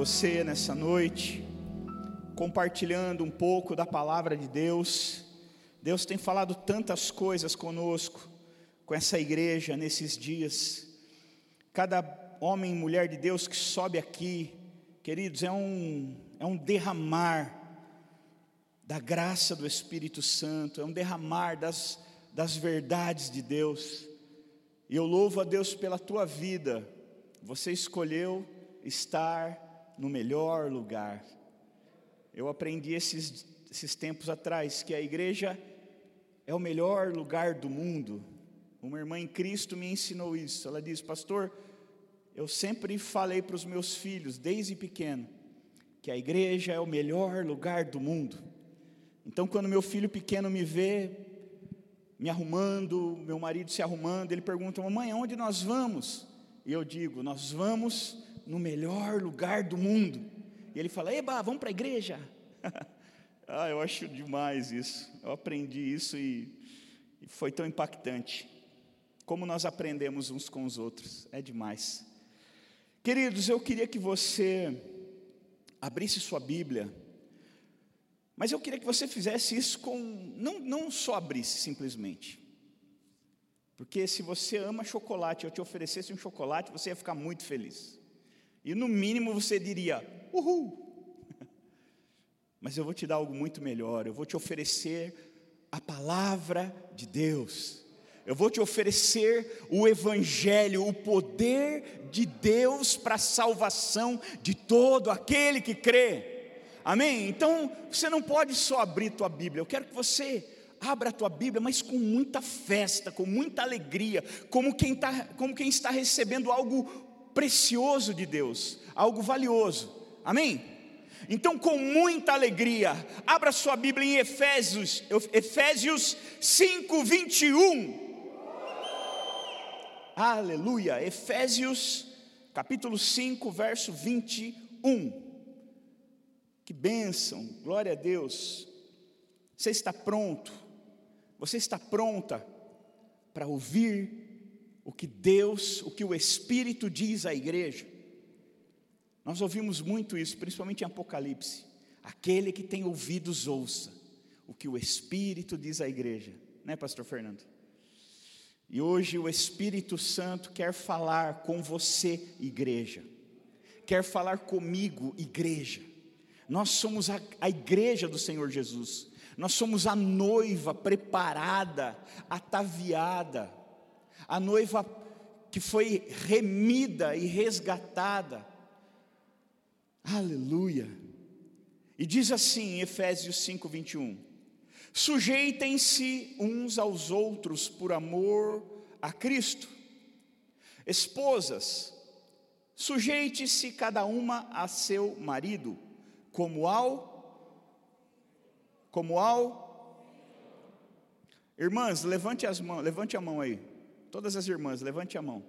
você nessa noite, compartilhando um pouco da palavra de Deus. Deus tem falado tantas coisas conosco, com essa igreja nesses dias. Cada homem e mulher de Deus que sobe aqui, queridos, é um, é um derramar da graça do Espírito Santo, é um derramar das, das verdades de Deus. E eu louvo a Deus pela tua vida, você escolheu estar no melhor lugar. Eu aprendi esses, esses tempos atrás que a igreja é o melhor lugar do mundo. Uma irmã em Cristo me ensinou isso. Ela diz, pastor, eu sempre falei para os meus filhos, desde pequeno, que a igreja é o melhor lugar do mundo. Então, quando meu filho pequeno me vê, me arrumando, meu marido se arrumando, ele pergunta: Mamãe, aonde nós vamos? E eu digo: Nós vamos no melhor lugar do mundo. E ele fala: Eba, vamos para a igreja. ah, eu acho demais isso. Eu aprendi isso e, e foi tão impactante. Como nós aprendemos uns com os outros, é demais. Queridos, eu queria que você abrisse sua Bíblia, mas eu queria que você fizesse isso com, não, não só abrisse simplesmente, porque se você ama chocolate, eu te oferecesse um chocolate, você ia ficar muito feliz, e no mínimo você diria, uhul, mas eu vou te dar algo muito melhor, eu vou te oferecer a palavra de Deus, eu vou te oferecer o Evangelho, o poder de Deus para a salvação de todo aquele que crê. Amém? Então, você não pode só abrir tua Bíblia, eu quero que você abra a tua Bíblia, mas com muita festa, com muita alegria, como quem, tá, como quem está recebendo algo precioso de Deus, algo valioso. Amém? Então, com muita alegria, abra sua Bíblia em Efésios, Efésios 5, 21. Aleluia. Efésios, capítulo 5, verso 21. Que bênção, glória a Deus. Você está pronto, você está pronta para ouvir o que Deus, o que o Espírito diz à igreja. Nós ouvimos muito isso, principalmente em Apocalipse. Aquele que tem ouvidos, ouça o que o Espírito diz à igreja, né, Pastor Fernando? E hoje o Espírito Santo quer falar com você, igreja, quer falar comigo, igreja. Nós somos a, a igreja do Senhor Jesus, nós somos a noiva preparada, ataviada, a noiva que foi remida e resgatada. Aleluia. E diz assim em Efésios 5, 21. Sujeitem-se uns aos outros por amor a Cristo. Esposas, sujeite-se cada uma a seu marido, como ao como ao Irmãs, levante as mãos, levante a mão aí. Todas as irmãs, levante a mão.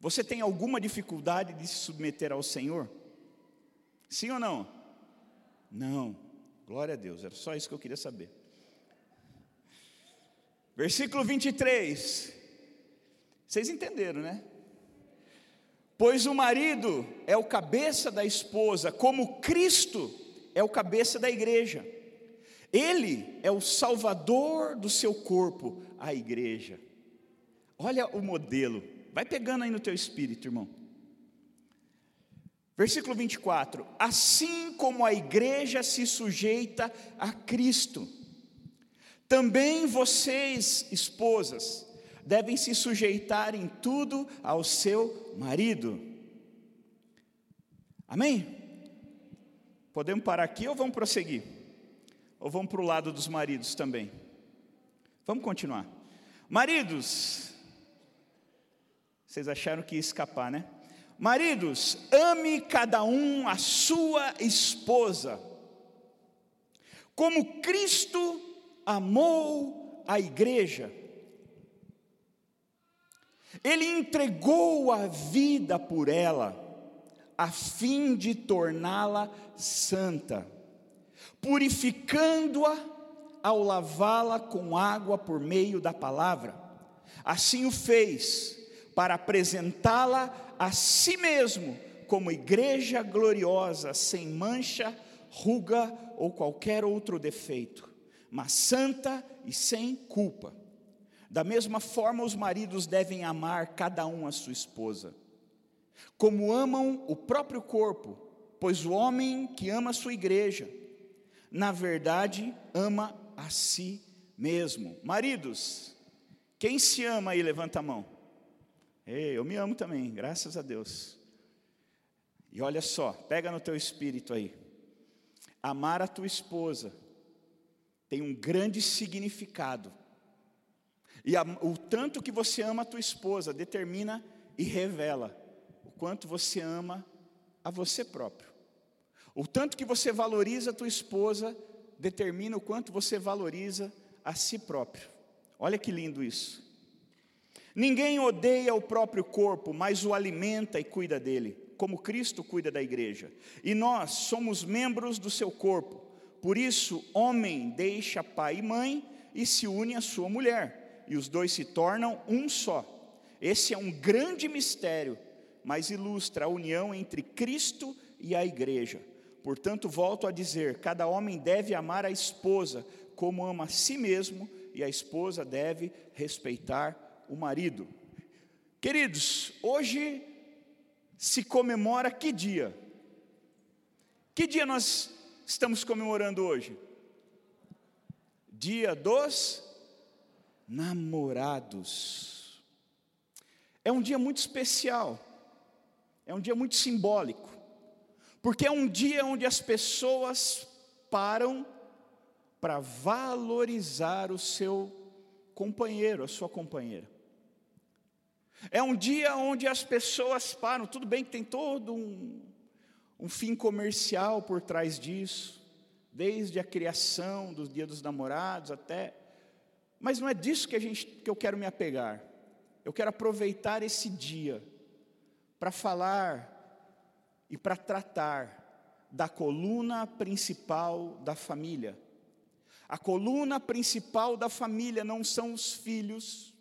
Você tem alguma dificuldade de se submeter ao Senhor? Sim ou não? Não. Glória a Deus, era só isso que eu queria saber. Versículo 23. Vocês entenderam, né? Pois o marido é o cabeça da esposa, como Cristo é o cabeça da igreja. Ele é o salvador do seu corpo, a igreja. Olha o modelo. Vai pegando aí no teu espírito, irmão. Versículo 24: Assim como a igreja se sujeita a Cristo, também vocês, esposas, devem se sujeitar em tudo ao seu marido. Amém? Podemos parar aqui ou vamos prosseguir? Ou vamos para o lado dos maridos também? Vamos continuar. Maridos, vocês acharam que ia escapar, né? Maridos, ame cada um a sua esposa, como Cristo amou a igreja. Ele entregou a vida por ela, a fim de torná-la santa, purificando-a ao lavá-la com água por meio da palavra. Assim o fez, para apresentá-la a si mesmo como igreja gloriosa, sem mancha, ruga ou qualquer outro defeito, mas santa e sem culpa. Da mesma forma, os maridos devem amar cada um a sua esposa, como amam o próprio corpo, pois o homem que ama a sua igreja, na verdade, ama a si mesmo. Maridos, quem se ama aí, levanta a mão. Ei, eu me amo também, graças a Deus. E olha só, pega no teu espírito aí. Amar a tua esposa tem um grande significado. E a, o tanto que você ama a tua esposa determina e revela o quanto você ama a você próprio. O tanto que você valoriza a tua esposa determina o quanto você valoriza a si próprio. Olha que lindo isso. Ninguém odeia o próprio corpo, mas o alimenta e cuida dele, como Cristo cuida da igreja. E nós somos membros do seu corpo. Por isso, homem deixa pai e mãe e se une à sua mulher, e os dois se tornam um só. Esse é um grande mistério, mas ilustra a união entre Cristo e a igreja. Portanto, volto a dizer: cada homem deve amar a esposa como ama a si mesmo, e a esposa deve respeitar o marido. Queridos, hoje se comemora que dia? Que dia nós estamos comemorando hoje? Dia dos namorados. É um dia muito especial, é um dia muito simbólico, porque é um dia onde as pessoas param para valorizar o seu companheiro, a sua companheira. É um dia onde as pessoas param, tudo bem que tem todo um, um fim comercial por trás disso, desde a criação do Dia dos Namorados até, mas não é disso que a gente que eu quero me apegar. Eu quero aproveitar esse dia para falar e para tratar da coluna principal da família a coluna principal da família não são os filhos.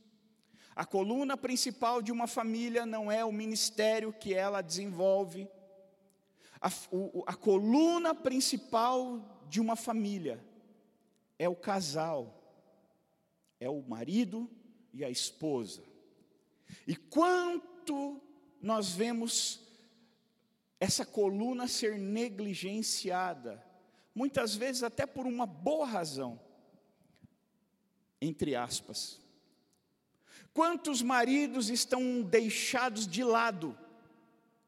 A coluna principal de uma família não é o ministério que ela desenvolve. A, o, a coluna principal de uma família é o casal, é o marido e a esposa. E quanto nós vemos essa coluna ser negligenciada, muitas vezes até por uma boa razão, entre aspas. Quantos maridos estão deixados de lado,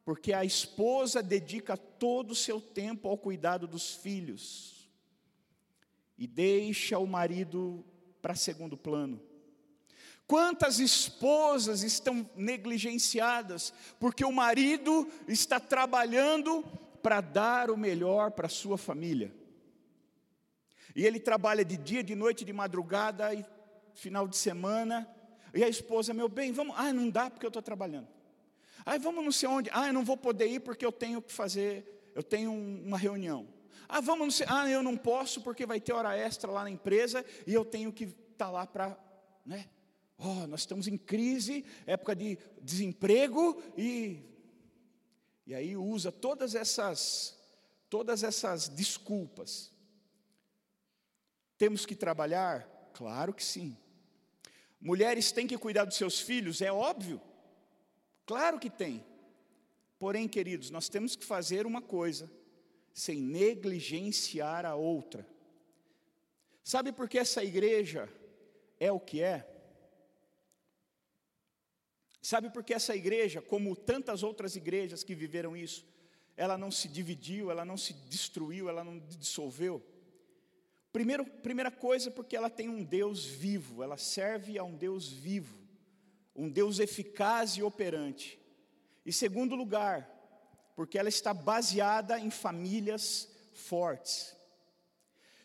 porque a esposa dedica todo o seu tempo ao cuidado dos filhos, e deixa o marido para segundo plano. Quantas esposas estão negligenciadas, porque o marido está trabalhando para dar o melhor para sua família. E ele trabalha de dia, de noite, de madrugada e final de semana. E a esposa, meu bem, vamos. Ah, não dá porque eu estou trabalhando. Ah, vamos não sei onde. Ah, eu não vou poder ir porque eu tenho que fazer, eu tenho uma reunião. Ah, vamos não sei. Ah, eu não posso porque vai ter hora extra lá na empresa e eu tenho que estar tá lá para, né? Oh, nós estamos em crise, época de desemprego e e aí usa todas essas todas essas desculpas. Temos que trabalhar? Claro que sim. Mulheres têm que cuidar dos seus filhos? É óbvio. Claro que tem. Porém, queridos, nós temos que fazer uma coisa, sem negligenciar a outra. Sabe por que essa igreja é o que é? Sabe por que essa igreja, como tantas outras igrejas que viveram isso, ela não se dividiu, ela não se destruiu, ela não dissolveu? Primeiro, primeira coisa, porque ela tem um Deus vivo, ela serve a um Deus vivo, um Deus eficaz e operante. E segundo lugar, porque ela está baseada em famílias fortes.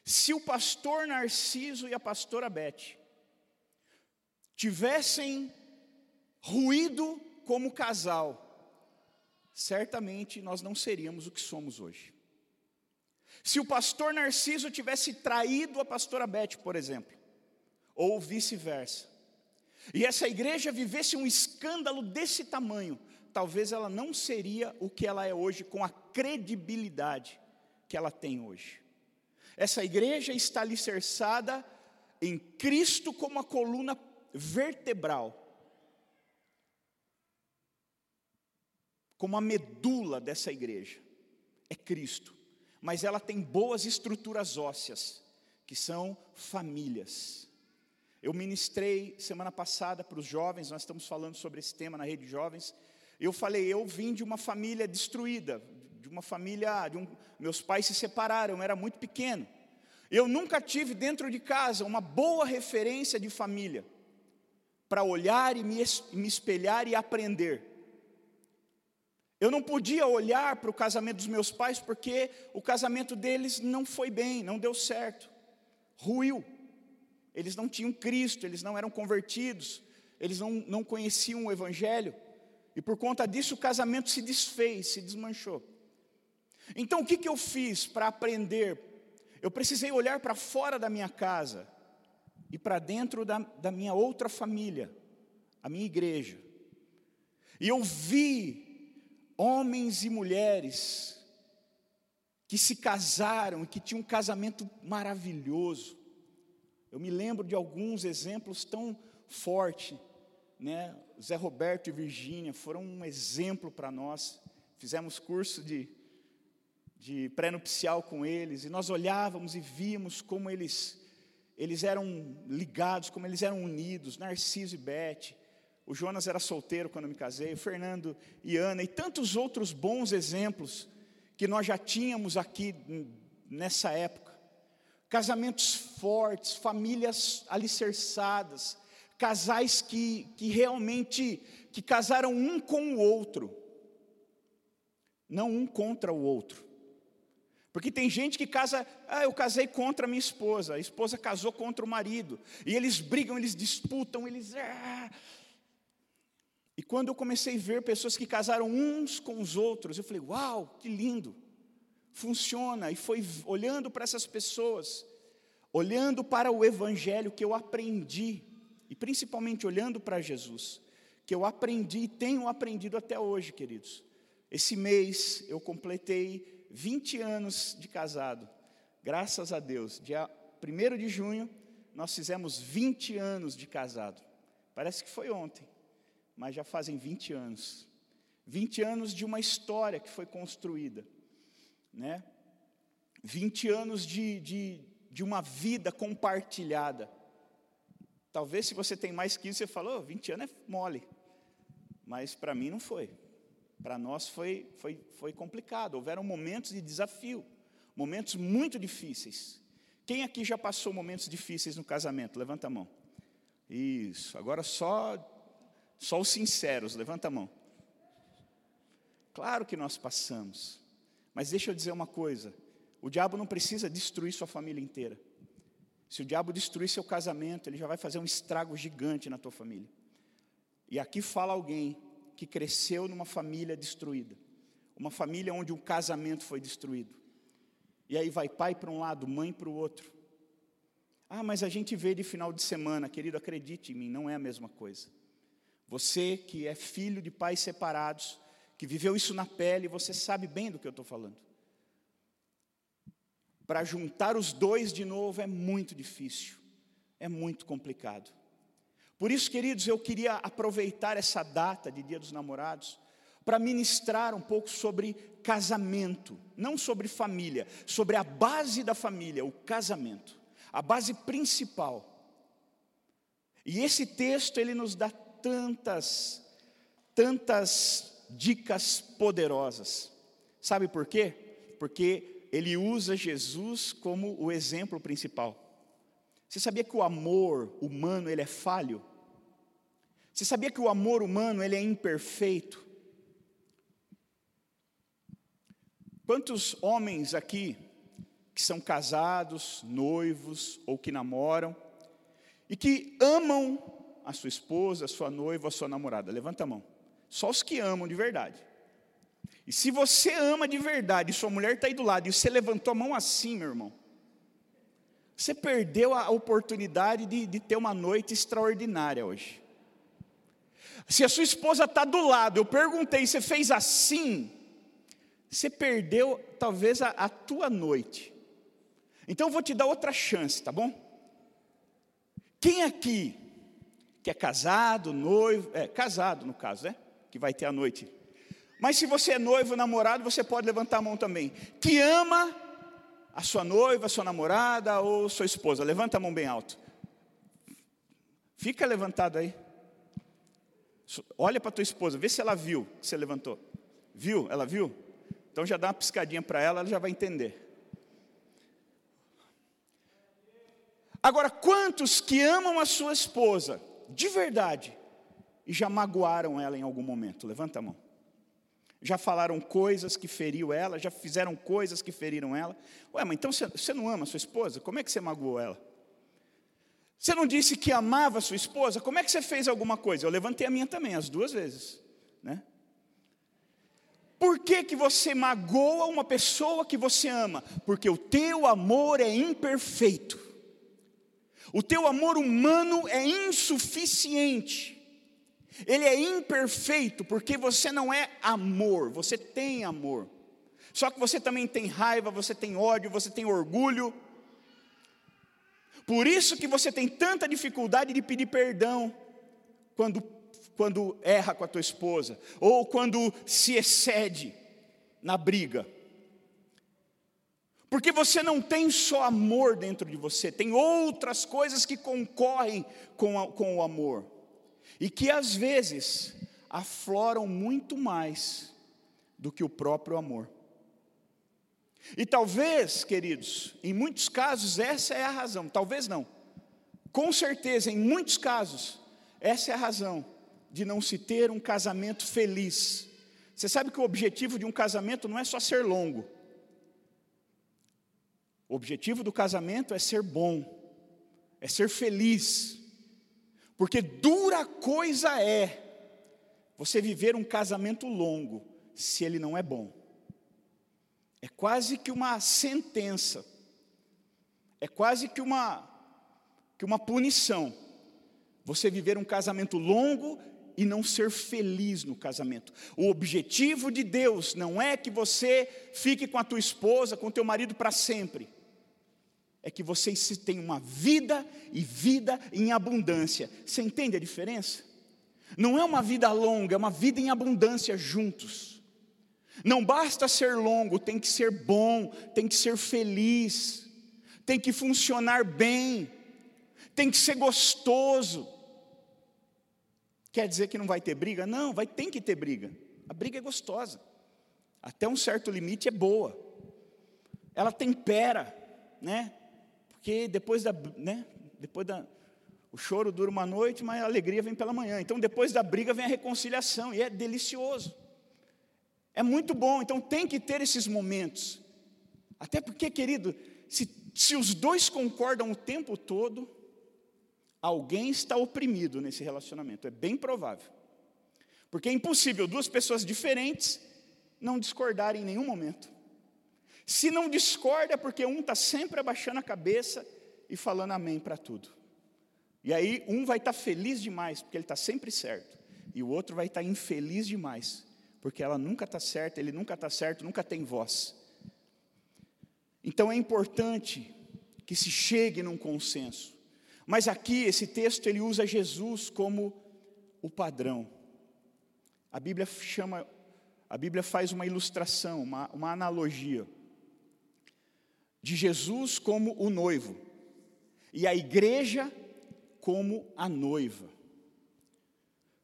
Se o pastor Narciso e a pastora Beth tivessem ruído como casal, certamente nós não seríamos o que somos hoje. Se o pastor Narciso tivesse traído a pastora Beth, por exemplo, ou vice-versa, e essa igreja vivesse um escândalo desse tamanho, talvez ela não seria o que ela é hoje com a credibilidade que ela tem hoje. Essa igreja está alicerçada em Cristo como a coluna vertebral, como a medula dessa igreja, é Cristo, mas ela tem boas estruturas ósseas, que são famílias. Eu ministrei semana passada para os jovens, nós estamos falando sobre esse tema na rede de jovens. Eu falei, eu vim de uma família destruída, de uma família, de um, meus pais se separaram, eu era muito pequeno. Eu nunca tive dentro de casa uma boa referência de família para olhar e me, me espelhar e aprender. Eu não podia olhar para o casamento dos meus pais porque o casamento deles não foi bem, não deu certo, ruiu. Eles não tinham Cristo, eles não eram convertidos, eles não, não conheciam o Evangelho, e por conta disso o casamento se desfez, se desmanchou. Então o que, que eu fiz para aprender? Eu precisei olhar para fora da minha casa e para dentro da, da minha outra família, a minha igreja. E eu vi homens e mulheres que se casaram e que tinham um casamento maravilhoso. Eu me lembro de alguns exemplos tão fortes, né? Zé Roberto e Virgínia foram um exemplo para nós. Fizemos curso de de pré-nupcial com eles, e nós olhávamos e víamos como eles, eles eram ligados, como eles eram unidos, Narciso e Bete, o Jonas era solteiro quando me casei, o Fernando e Ana, e tantos outros bons exemplos que nós já tínhamos aqui nessa época. Casamentos fortes, famílias alicerçadas, casais que, que realmente que casaram um com o outro, não um contra o outro. Porque tem gente que casa, ah, eu casei contra a minha esposa, a esposa casou contra o marido, e eles brigam, eles disputam, eles. Ah. E quando eu comecei a ver pessoas que casaram uns com os outros, eu falei, uau, que lindo, funciona. E foi olhando para essas pessoas, olhando para o Evangelho que eu aprendi, e principalmente olhando para Jesus, que eu aprendi e tenho aprendido até hoje, queridos. Esse mês eu completei 20 anos de casado. Graças a Deus. Dia 1 de junho, nós fizemos 20 anos de casado. Parece que foi ontem, mas já fazem 20 anos. 20 anos de uma história que foi construída, né? 20 anos de, de, de uma vida compartilhada. Talvez se você tem mais que isso, você falou, oh, 20 anos é mole. Mas para mim não foi. Para nós foi, foi, foi complicado, houveram momentos de desafio, momentos muito difíceis. Quem aqui já passou momentos difíceis no casamento? Levanta a mão. Isso, agora só, só os sinceros, levanta a mão. Claro que nós passamos, mas deixa eu dizer uma coisa: o diabo não precisa destruir sua família inteira. Se o diabo destruir seu casamento, ele já vai fazer um estrago gigante na tua família. E aqui fala alguém que cresceu numa família destruída, uma família onde o casamento foi destruído. E aí vai pai para um lado, mãe para o outro. Ah, mas a gente vê de final de semana, querido, acredite em mim, não é a mesma coisa. Você que é filho de pais separados, que viveu isso na pele, você sabe bem do que eu estou falando. Para juntar os dois de novo é muito difícil, é muito complicado. Por isso, queridos, eu queria aproveitar essa data de Dia dos Namorados para ministrar um pouco sobre casamento, não sobre família, sobre a base da família, o casamento, a base principal. E esse texto ele nos dá tantas tantas dicas poderosas. Sabe por quê? Porque ele usa Jesus como o exemplo principal. Você sabia que o amor humano ele é falho? Você sabia que o amor humano ele é imperfeito? Quantos homens aqui que são casados, noivos ou que namoram e que amam a sua esposa, a sua noiva, a sua namorada? Levanta a mão. Só os que amam de verdade. E se você ama de verdade, sua mulher está aí do lado, e você levantou a mão assim, meu irmão, você perdeu a oportunidade de, de ter uma noite extraordinária hoje. Se a sua esposa está do lado, eu perguntei, você fez assim? Você perdeu talvez a, a tua noite. Então eu vou te dar outra chance, tá bom? Quem aqui que é casado, noivo, é casado no caso, né? Que vai ter a noite. Mas se você é noivo, namorado, você pode levantar a mão também. Que ama a sua noiva, a sua namorada ou sua esposa. Levanta a mão bem alto. Fica levantado aí. Olha para tua esposa, vê se ela viu que você levantou. Viu? Ela viu? Então já dá uma piscadinha para ela, ela já vai entender. Agora, quantos que amam a sua esposa de verdade e já magoaram ela em algum momento? Levanta a mão. Já falaram coisas que feriu ela, já fizeram coisas que feriram ela. Ué, mas então você não ama sua esposa? Como é que você magoou ela? Você não disse que amava sua esposa? Como é que você fez alguma coisa? Eu levantei a minha também, as duas vezes. Né? Por que, que você magoa uma pessoa que você ama? Porque o teu amor é imperfeito. O teu amor humano é insuficiente. Ele é imperfeito porque você não é amor, você tem amor. Só que você também tem raiva, você tem ódio, você tem orgulho, por isso que você tem tanta dificuldade de pedir perdão quando, quando erra com a tua esposa, ou quando se excede na briga. Porque você não tem só amor dentro de você, tem outras coisas que concorrem com, a, com o amor, e que às vezes afloram muito mais do que o próprio amor. E talvez, queridos, em muitos casos essa é a razão, talvez não. Com certeza, em muitos casos, essa é a razão de não se ter um casamento feliz. Você sabe que o objetivo de um casamento não é só ser longo. O objetivo do casamento é ser bom, é ser feliz. Porque dura coisa é você viver um casamento longo se ele não é bom. É quase que uma sentença. É quase que uma que uma punição. Você viver um casamento longo e não ser feliz no casamento. O objetivo de Deus não é que você fique com a tua esposa, com o teu marido para sempre. É que vocês tenham uma vida e vida em abundância. Você entende a diferença? Não é uma vida longa, é uma vida em abundância juntos. Não basta ser longo, tem que ser bom, tem que ser feliz, tem que funcionar bem, tem que ser gostoso. Quer dizer que não vai ter briga? Não, vai tem que ter briga. A briga é gostosa. Até um certo limite é boa. Ela tempera, né? Porque depois da, né? Depois da o choro dura uma noite, mas a alegria vem pela manhã. Então depois da briga vem a reconciliação e é delicioso. É muito bom, então tem que ter esses momentos. Até porque, querido, se, se os dois concordam o tempo todo, alguém está oprimido nesse relacionamento. É bem provável. Porque é impossível duas pessoas diferentes não discordarem em nenhum momento. Se não discorda, é porque um está sempre abaixando a cabeça e falando amém para tudo. E aí um vai estar tá feliz demais, porque ele está sempre certo, e o outro vai estar tá infeliz demais, porque ela nunca está certa, ele nunca está certo, nunca tem voz. Então é importante que se chegue num consenso. Mas aqui esse texto ele usa Jesus como o padrão. A Bíblia chama, a Bíblia faz uma ilustração, uma, uma analogia de Jesus como o noivo e a igreja como a noiva.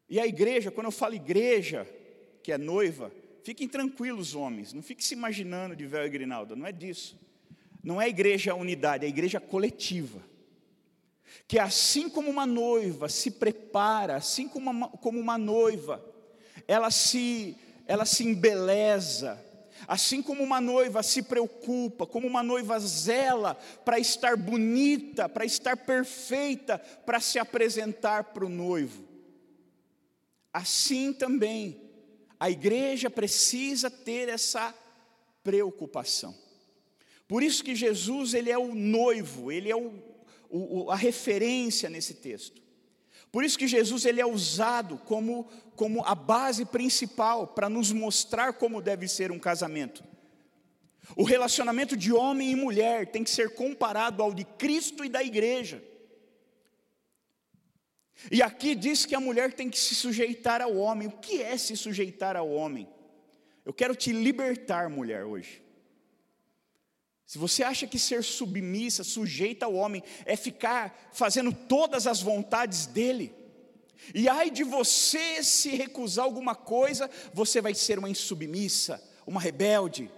E a igreja, quando eu falo igreja, que é noiva, fiquem tranquilos, homens, não fiquem se imaginando de véu e grinalda, não é disso. Não é igreja unidade, é igreja coletiva. Que assim como uma noiva se prepara, assim como uma, como uma noiva, ela se, ela se embeleza, assim como uma noiva se preocupa, como uma noiva zela para estar bonita, para estar perfeita, para se apresentar para o noivo. Assim também a igreja precisa ter essa preocupação. Por isso que Jesus ele é o noivo, ele é o, o, a referência nesse texto. Por isso que Jesus ele é usado como, como a base principal para nos mostrar como deve ser um casamento. O relacionamento de homem e mulher tem que ser comparado ao de Cristo e da igreja. E aqui diz que a mulher tem que se sujeitar ao homem. O que é se sujeitar ao homem? Eu quero te libertar, mulher, hoje. Se você acha que ser submissa, sujeita ao homem, é ficar fazendo todas as vontades dele, e ai de você se recusar alguma coisa, você vai ser uma insubmissa, uma rebelde.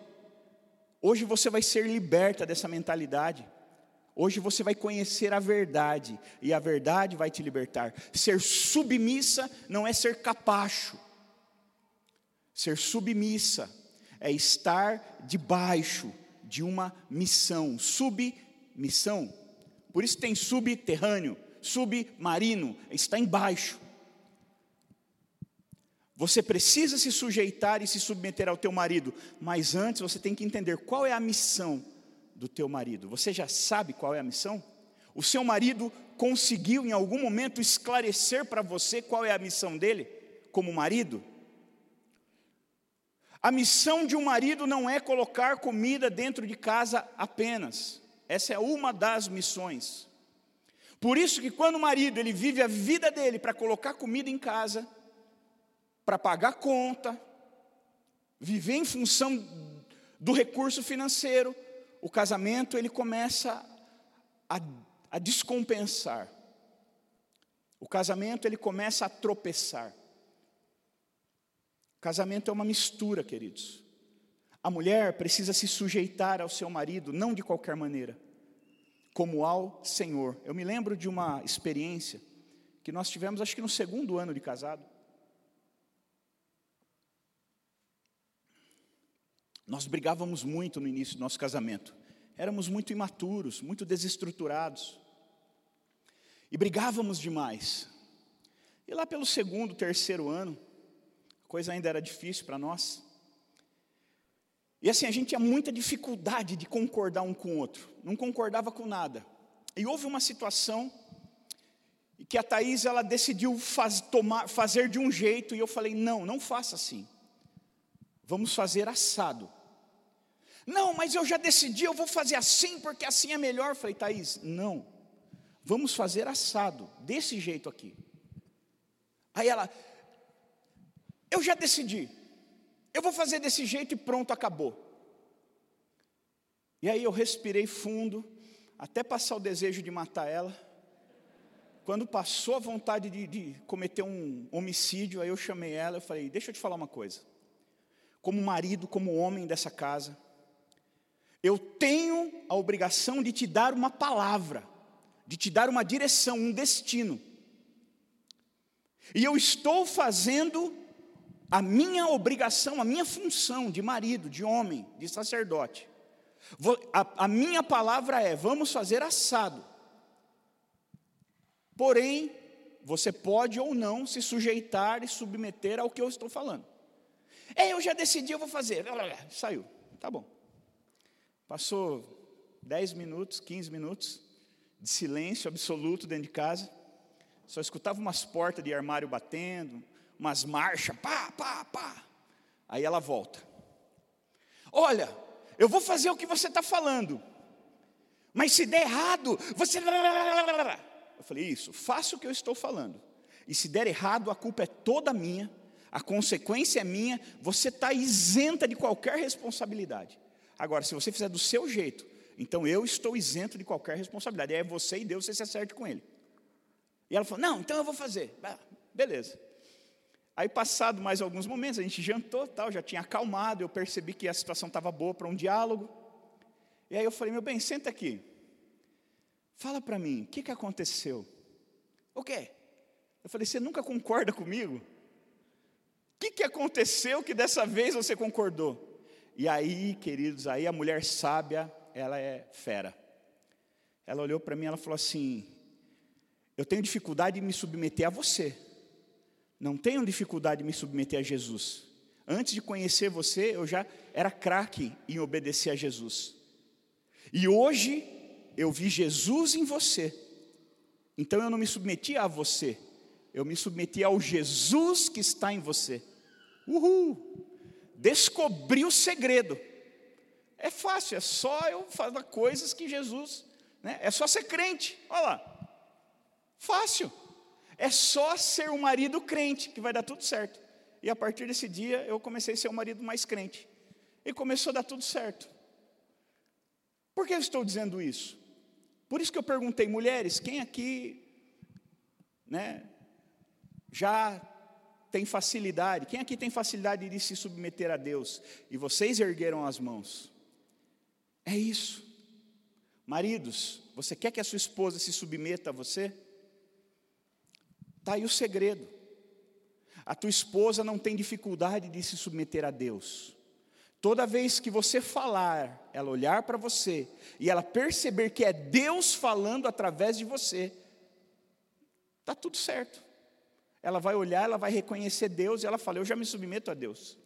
Hoje você vai ser liberta dessa mentalidade. Hoje você vai conhecer a verdade, e a verdade vai te libertar. Ser submissa não é ser capacho. Ser submissa é estar debaixo de uma missão, submissão. Por isso tem subterrâneo, submarino, está embaixo. Você precisa se sujeitar e se submeter ao teu marido, mas antes você tem que entender qual é a missão do teu marido. Você já sabe qual é a missão? O seu marido conseguiu em algum momento esclarecer para você qual é a missão dele como marido? A missão de um marido não é colocar comida dentro de casa apenas. Essa é uma das missões. Por isso que quando o marido ele vive a vida dele para colocar comida em casa, para pagar conta, viver em função do recurso financeiro, o casamento ele começa a, a descompensar. O casamento ele começa a tropeçar. Casamento é uma mistura, queridos. A mulher precisa se sujeitar ao seu marido, não de qualquer maneira, como ao Senhor. Eu me lembro de uma experiência que nós tivemos, acho que no segundo ano de casado. Nós brigávamos muito no início do nosso casamento. Éramos muito imaturos, muito desestruturados. E brigávamos demais. E lá pelo segundo, terceiro ano, coisa ainda era difícil para nós. E assim, a gente tinha muita dificuldade de concordar um com o outro, não concordava com nada. E houve uma situação que a Thaís ela decidiu faz, tomar, fazer de um jeito, e eu falei: não, não faça assim, vamos fazer assado. Não, mas eu já decidi, eu vou fazer assim, porque assim é melhor. Falei, Thaís, não, vamos fazer assado, desse jeito aqui. Aí ela, eu já decidi. Eu vou fazer desse jeito e pronto, acabou. E aí eu respirei fundo, até passar o desejo de matar ela. Quando passou a vontade de, de cometer um homicídio, aí eu chamei ela e falei: Deixa eu te falar uma coisa. Como marido, como homem dessa casa, eu tenho a obrigação de te dar uma palavra, de te dar uma direção, um destino. E eu estou fazendo a minha obrigação, a minha função de marido, de homem, de sacerdote. A, a minha palavra é: vamos fazer assado. Porém, você pode ou não se sujeitar e submeter ao que eu estou falando. É, eu já decidi, eu vou fazer. Saiu, tá bom. Passou 10 minutos, 15 minutos de silêncio absoluto dentro de casa. Só escutava umas portas de armário batendo, umas marchas, pá, pá, pá. Aí ela volta. Olha, eu vou fazer o que você está falando, mas se der errado, você. Eu falei, isso, faça o que eu estou falando. E se der errado, a culpa é toda minha, a consequência é minha, você está isenta de qualquer responsabilidade. Agora, se você fizer do seu jeito, então eu estou isento de qualquer responsabilidade. É você e Deus, você se acerte com Ele. E ela falou: Não, então eu vou fazer. Beleza. Aí, passado mais alguns momentos, a gente jantou, tal, já tinha acalmado, eu percebi que a situação estava boa para um diálogo. E aí eu falei, meu bem, senta aqui. Fala para mim, o que, que aconteceu? O quê? Eu falei, você nunca concorda comigo? O que, que aconteceu que dessa vez você concordou? E aí, queridos, aí a mulher sábia, ela é fera. Ela olhou para mim ela falou assim: Eu tenho dificuldade de me submeter a você. Não tenho dificuldade de me submeter a Jesus. Antes de conhecer você, eu já era craque em obedecer a Jesus. E hoje eu vi Jesus em você. Então eu não me submetia a você, Eu me submeti ao Jesus que está em você. Uhul! Descobri o segredo. É fácil, é só eu fazer coisas que Jesus, né? É só ser crente. Olha lá. Fácil. É só ser um marido crente que vai dar tudo certo. E a partir desse dia eu comecei a ser um marido mais crente. E começou a dar tudo certo. Por que eu estou dizendo isso? Por isso que eu perguntei, mulheres, quem aqui né, já tem facilidade? Quem aqui tem facilidade de se submeter a Deus? E vocês ergueram as mãos. É isso. Maridos, você quer que a sua esposa se submeta a você? Está aí o segredo. A tua esposa não tem dificuldade de se submeter a Deus. Toda vez que você falar, ela olhar para você e ela perceber que é Deus falando através de você, está tudo certo. Ela vai olhar, ela vai reconhecer Deus e ela fala: Eu já me submeto a Deus.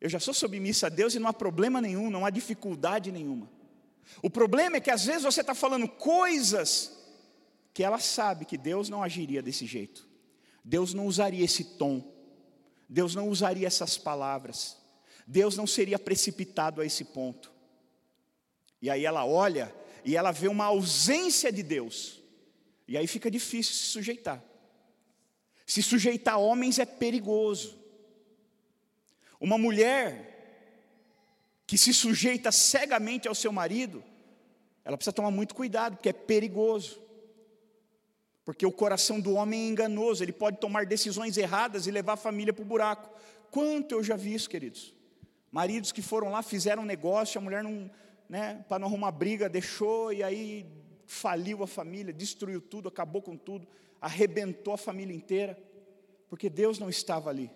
Eu já sou submissa a Deus e não há problema nenhum, não há dificuldade nenhuma. O problema é que às vezes você está falando coisas que ela sabe que Deus não agiria desse jeito, Deus não usaria esse tom, Deus não usaria essas palavras. Deus não seria precipitado a esse ponto. E aí ela olha e ela vê uma ausência de Deus. E aí fica difícil se sujeitar. Se sujeitar a homens é perigoso. Uma mulher que se sujeita cegamente ao seu marido, ela precisa tomar muito cuidado, porque é perigoso. Porque o coração do homem é enganoso, ele pode tomar decisões erradas e levar a família para o buraco. Quanto eu já vi isso, queridos? Maridos que foram lá, fizeram um negócio, a mulher né, para não arrumar briga, deixou e aí faliu a família, destruiu tudo, acabou com tudo, arrebentou a família inteira, porque Deus não estava ali.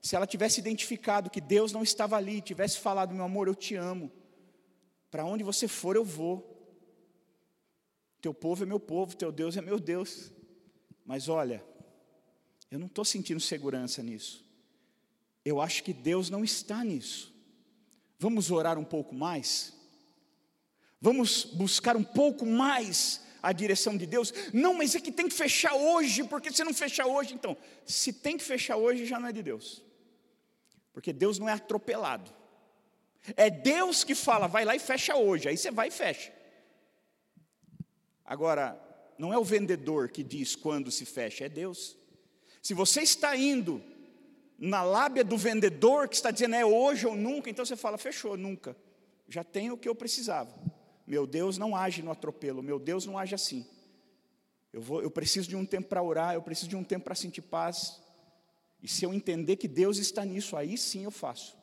Se ela tivesse identificado que Deus não estava ali, tivesse falado, meu amor, eu te amo, para onde você for eu vou. Teu povo é meu povo, teu Deus é meu Deus. Mas olha, eu não estou sentindo segurança nisso. Eu acho que Deus não está nisso. Vamos orar um pouco mais? Vamos buscar um pouco mais a direção de Deus? Não, mas é que tem que fechar hoje, porque se não fechar hoje, então, se tem que fechar hoje, já não é de Deus. Porque Deus não é atropelado. É Deus que fala, vai lá e fecha hoje. Aí você vai e fecha. Agora, não é o vendedor que diz quando se fecha, é Deus. Se você está indo na lábia do vendedor que está dizendo é hoje ou nunca, então você fala, fechou, nunca. Já tenho o que eu precisava. Meu Deus não age no atropelo, meu Deus não age assim. Eu, vou, eu preciso de um tempo para orar, eu preciso de um tempo para sentir paz. E se eu entender que Deus está nisso, aí sim eu faço.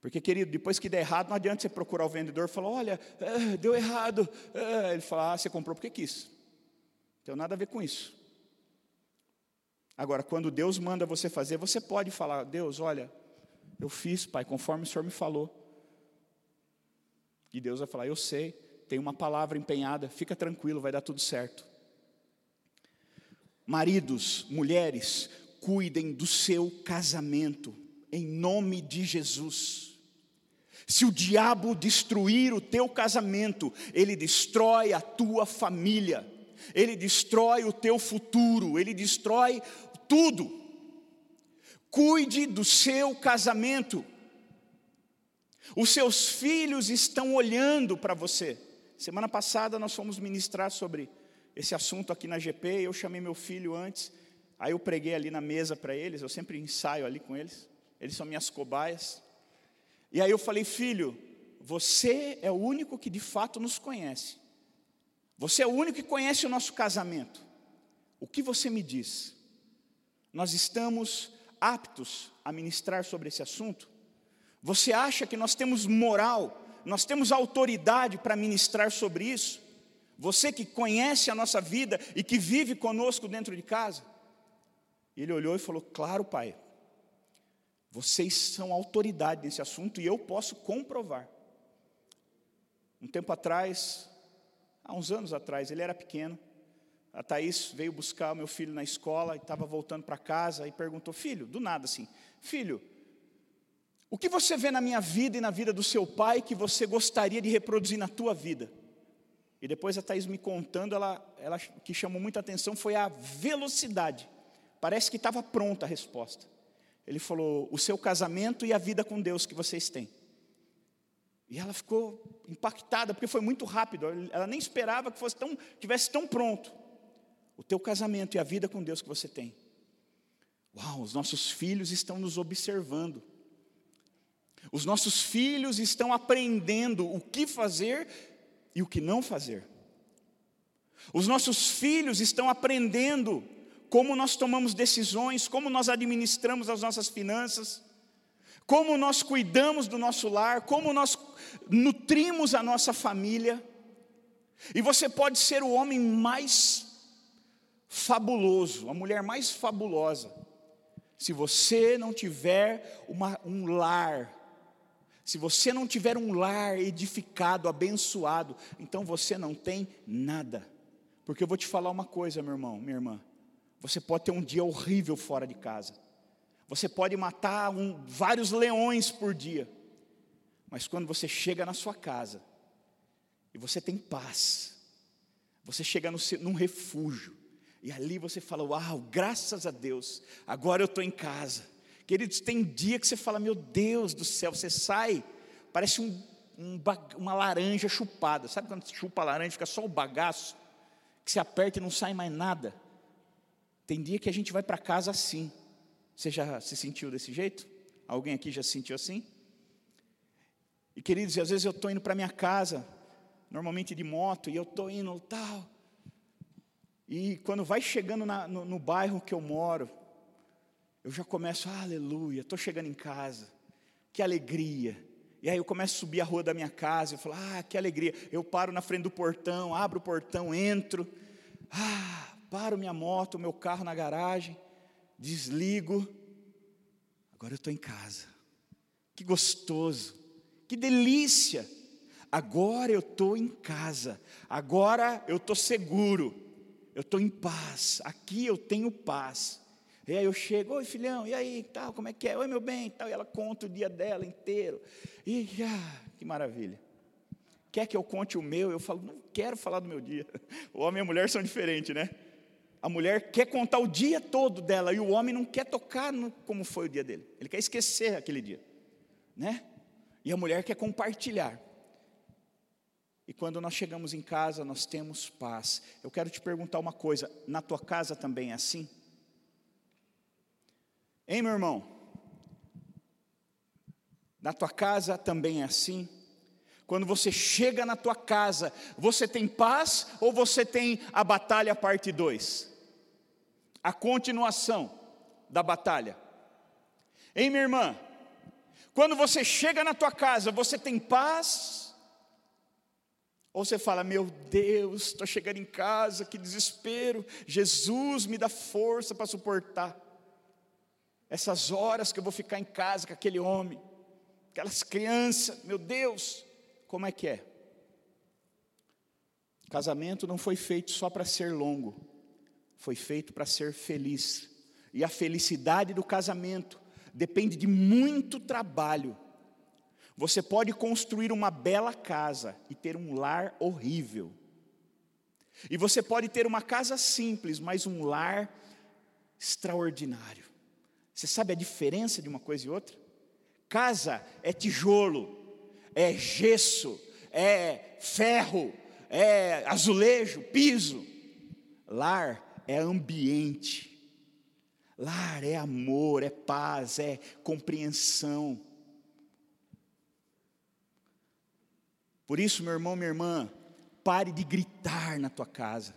Porque, querido, depois que der errado, não adianta você procurar o vendedor e falar: olha, é, deu errado. É, ele fala: ah, você comprou porque quis. Não tem nada a ver com isso. Agora, quando Deus manda você fazer, você pode falar: Deus, olha, eu fiz, Pai, conforme o Senhor me falou. E Deus vai falar: Eu sei, tem uma palavra empenhada, fica tranquilo, vai dar tudo certo. Maridos, mulheres, cuidem do seu casamento, em nome de Jesus. Se o diabo destruir o teu casamento, ele destrói a tua família, ele destrói o teu futuro, ele destrói tudo. Cuide do seu casamento. Os seus filhos estão olhando para você. Semana passada nós fomos ministrar sobre esse assunto aqui na GP. Eu chamei meu filho antes, aí eu preguei ali na mesa para eles. Eu sempre ensaio ali com eles. Eles são minhas cobaias. E aí eu falei, filho, você é o único que de fato nos conhece. Você é o único que conhece o nosso casamento. O que você me diz? Nós estamos aptos a ministrar sobre esse assunto? Você acha que nós temos moral, nós temos autoridade para ministrar sobre isso? Você que conhece a nossa vida e que vive conosco dentro de casa? Ele olhou e falou: Claro, pai, vocês são autoridade nesse assunto e eu posso comprovar. Um tempo atrás, há uns anos atrás, ele era pequeno, a Thaís veio buscar o meu filho na escola e estava voltando para casa e perguntou: Filho, do nada assim, filho, o que você vê na minha vida e na vida do seu pai que você gostaria de reproduzir na tua vida? E depois a Thaís me contando, ela, ela que chamou muita atenção foi a velocidade. Parece que estava pronta a resposta. Ele falou: o seu casamento e a vida com Deus que vocês têm. E ela ficou impactada, porque foi muito rápido. Ela nem esperava que fosse tão, tivesse tão pronto. O teu casamento e a vida com Deus que você tem. Uau, os nossos filhos estão nos observando. Os nossos filhos estão aprendendo o que fazer e o que não fazer. Os nossos filhos estão aprendendo como nós tomamos decisões, como nós administramos as nossas finanças, como nós cuidamos do nosso lar, como nós nutrimos a nossa família. E você pode ser o homem mais fabuloso, a mulher mais fabulosa, se você não tiver uma, um lar, se você não tiver um lar edificado, abençoado, então você não tem nada. Porque eu vou te falar uma coisa, meu irmão, minha irmã. Você pode ter um dia horrível fora de casa. Você pode matar um, vários leões por dia. Mas quando você chega na sua casa e você tem paz, você chega no, num refúgio, e ali você fala: Uau, graças a Deus, agora eu estou em casa. Queridos, tem dia que você fala: Meu Deus do céu, você sai, parece um, um, uma laranja chupada. Sabe quando você chupa a laranja, fica só o bagaço, que se aperta e não sai mais nada? Tem dia que a gente vai para casa assim. Você já se sentiu desse jeito? Alguém aqui já se sentiu assim? E queridos, às vezes eu estou indo para minha casa, normalmente de moto, e eu estou indo tal. E quando vai chegando na, no, no bairro que eu moro, eu já começo, aleluia, estou chegando em casa, que alegria. E aí eu começo a subir a rua da minha casa, eu falo, ah, que alegria. Eu paro na frente do portão, abro o portão, entro, ah, paro minha moto, meu carro na garagem, desligo. Agora eu estou em casa. Que gostoso, que delícia. Agora eu estou em casa, agora eu estou seguro, eu estou em paz, aqui eu tenho paz. E aí eu chego, oi filhão, e aí, tal, como é que é? Oi meu bem, tal, e ela conta o dia dela inteiro. E ah, que maravilha. Quer que eu conte o meu? Eu falo, não quero falar do meu dia. O homem e a mulher são diferentes, né? A mulher quer contar o dia todo dela e o homem não quer tocar no como foi o dia dele. Ele quer esquecer aquele dia, né? E a mulher quer compartilhar. E quando nós chegamos em casa, nós temos paz. Eu quero te perguntar uma coisa: na tua casa também é assim? Hein, meu irmão? Na tua casa também é assim? Quando você chega na tua casa, você tem paz ou você tem a batalha parte 2? A continuação da batalha. Hein, minha irmã? Quando você chega na tua casa, você tem paz? Ou você fala, meu Deus, estou chegando em casa, que desespero, Jesus me dá força para suportar essas horas que eu vou ficar em casa com aquele homem, aquelas crianças, meu Deus, como é que é? Casamento não foi feito só para ser longo, foi feito para ser feliz. E a felicidade do casamento depende de muito trabalho. Você pode construir uma bela casa e ter um lar horrível. E você pode ter uma casa simples, mas um lar extraordinário. Você sabe a diferença de uma coisa e outra? Casa é tijolo, é gesso, é ferro, é azulejo, piso. Lar é ambiente. Lar é amor, é paz, é compreensão. Por isso, meu irmão, minha irmã, pare de gritar na tua casa.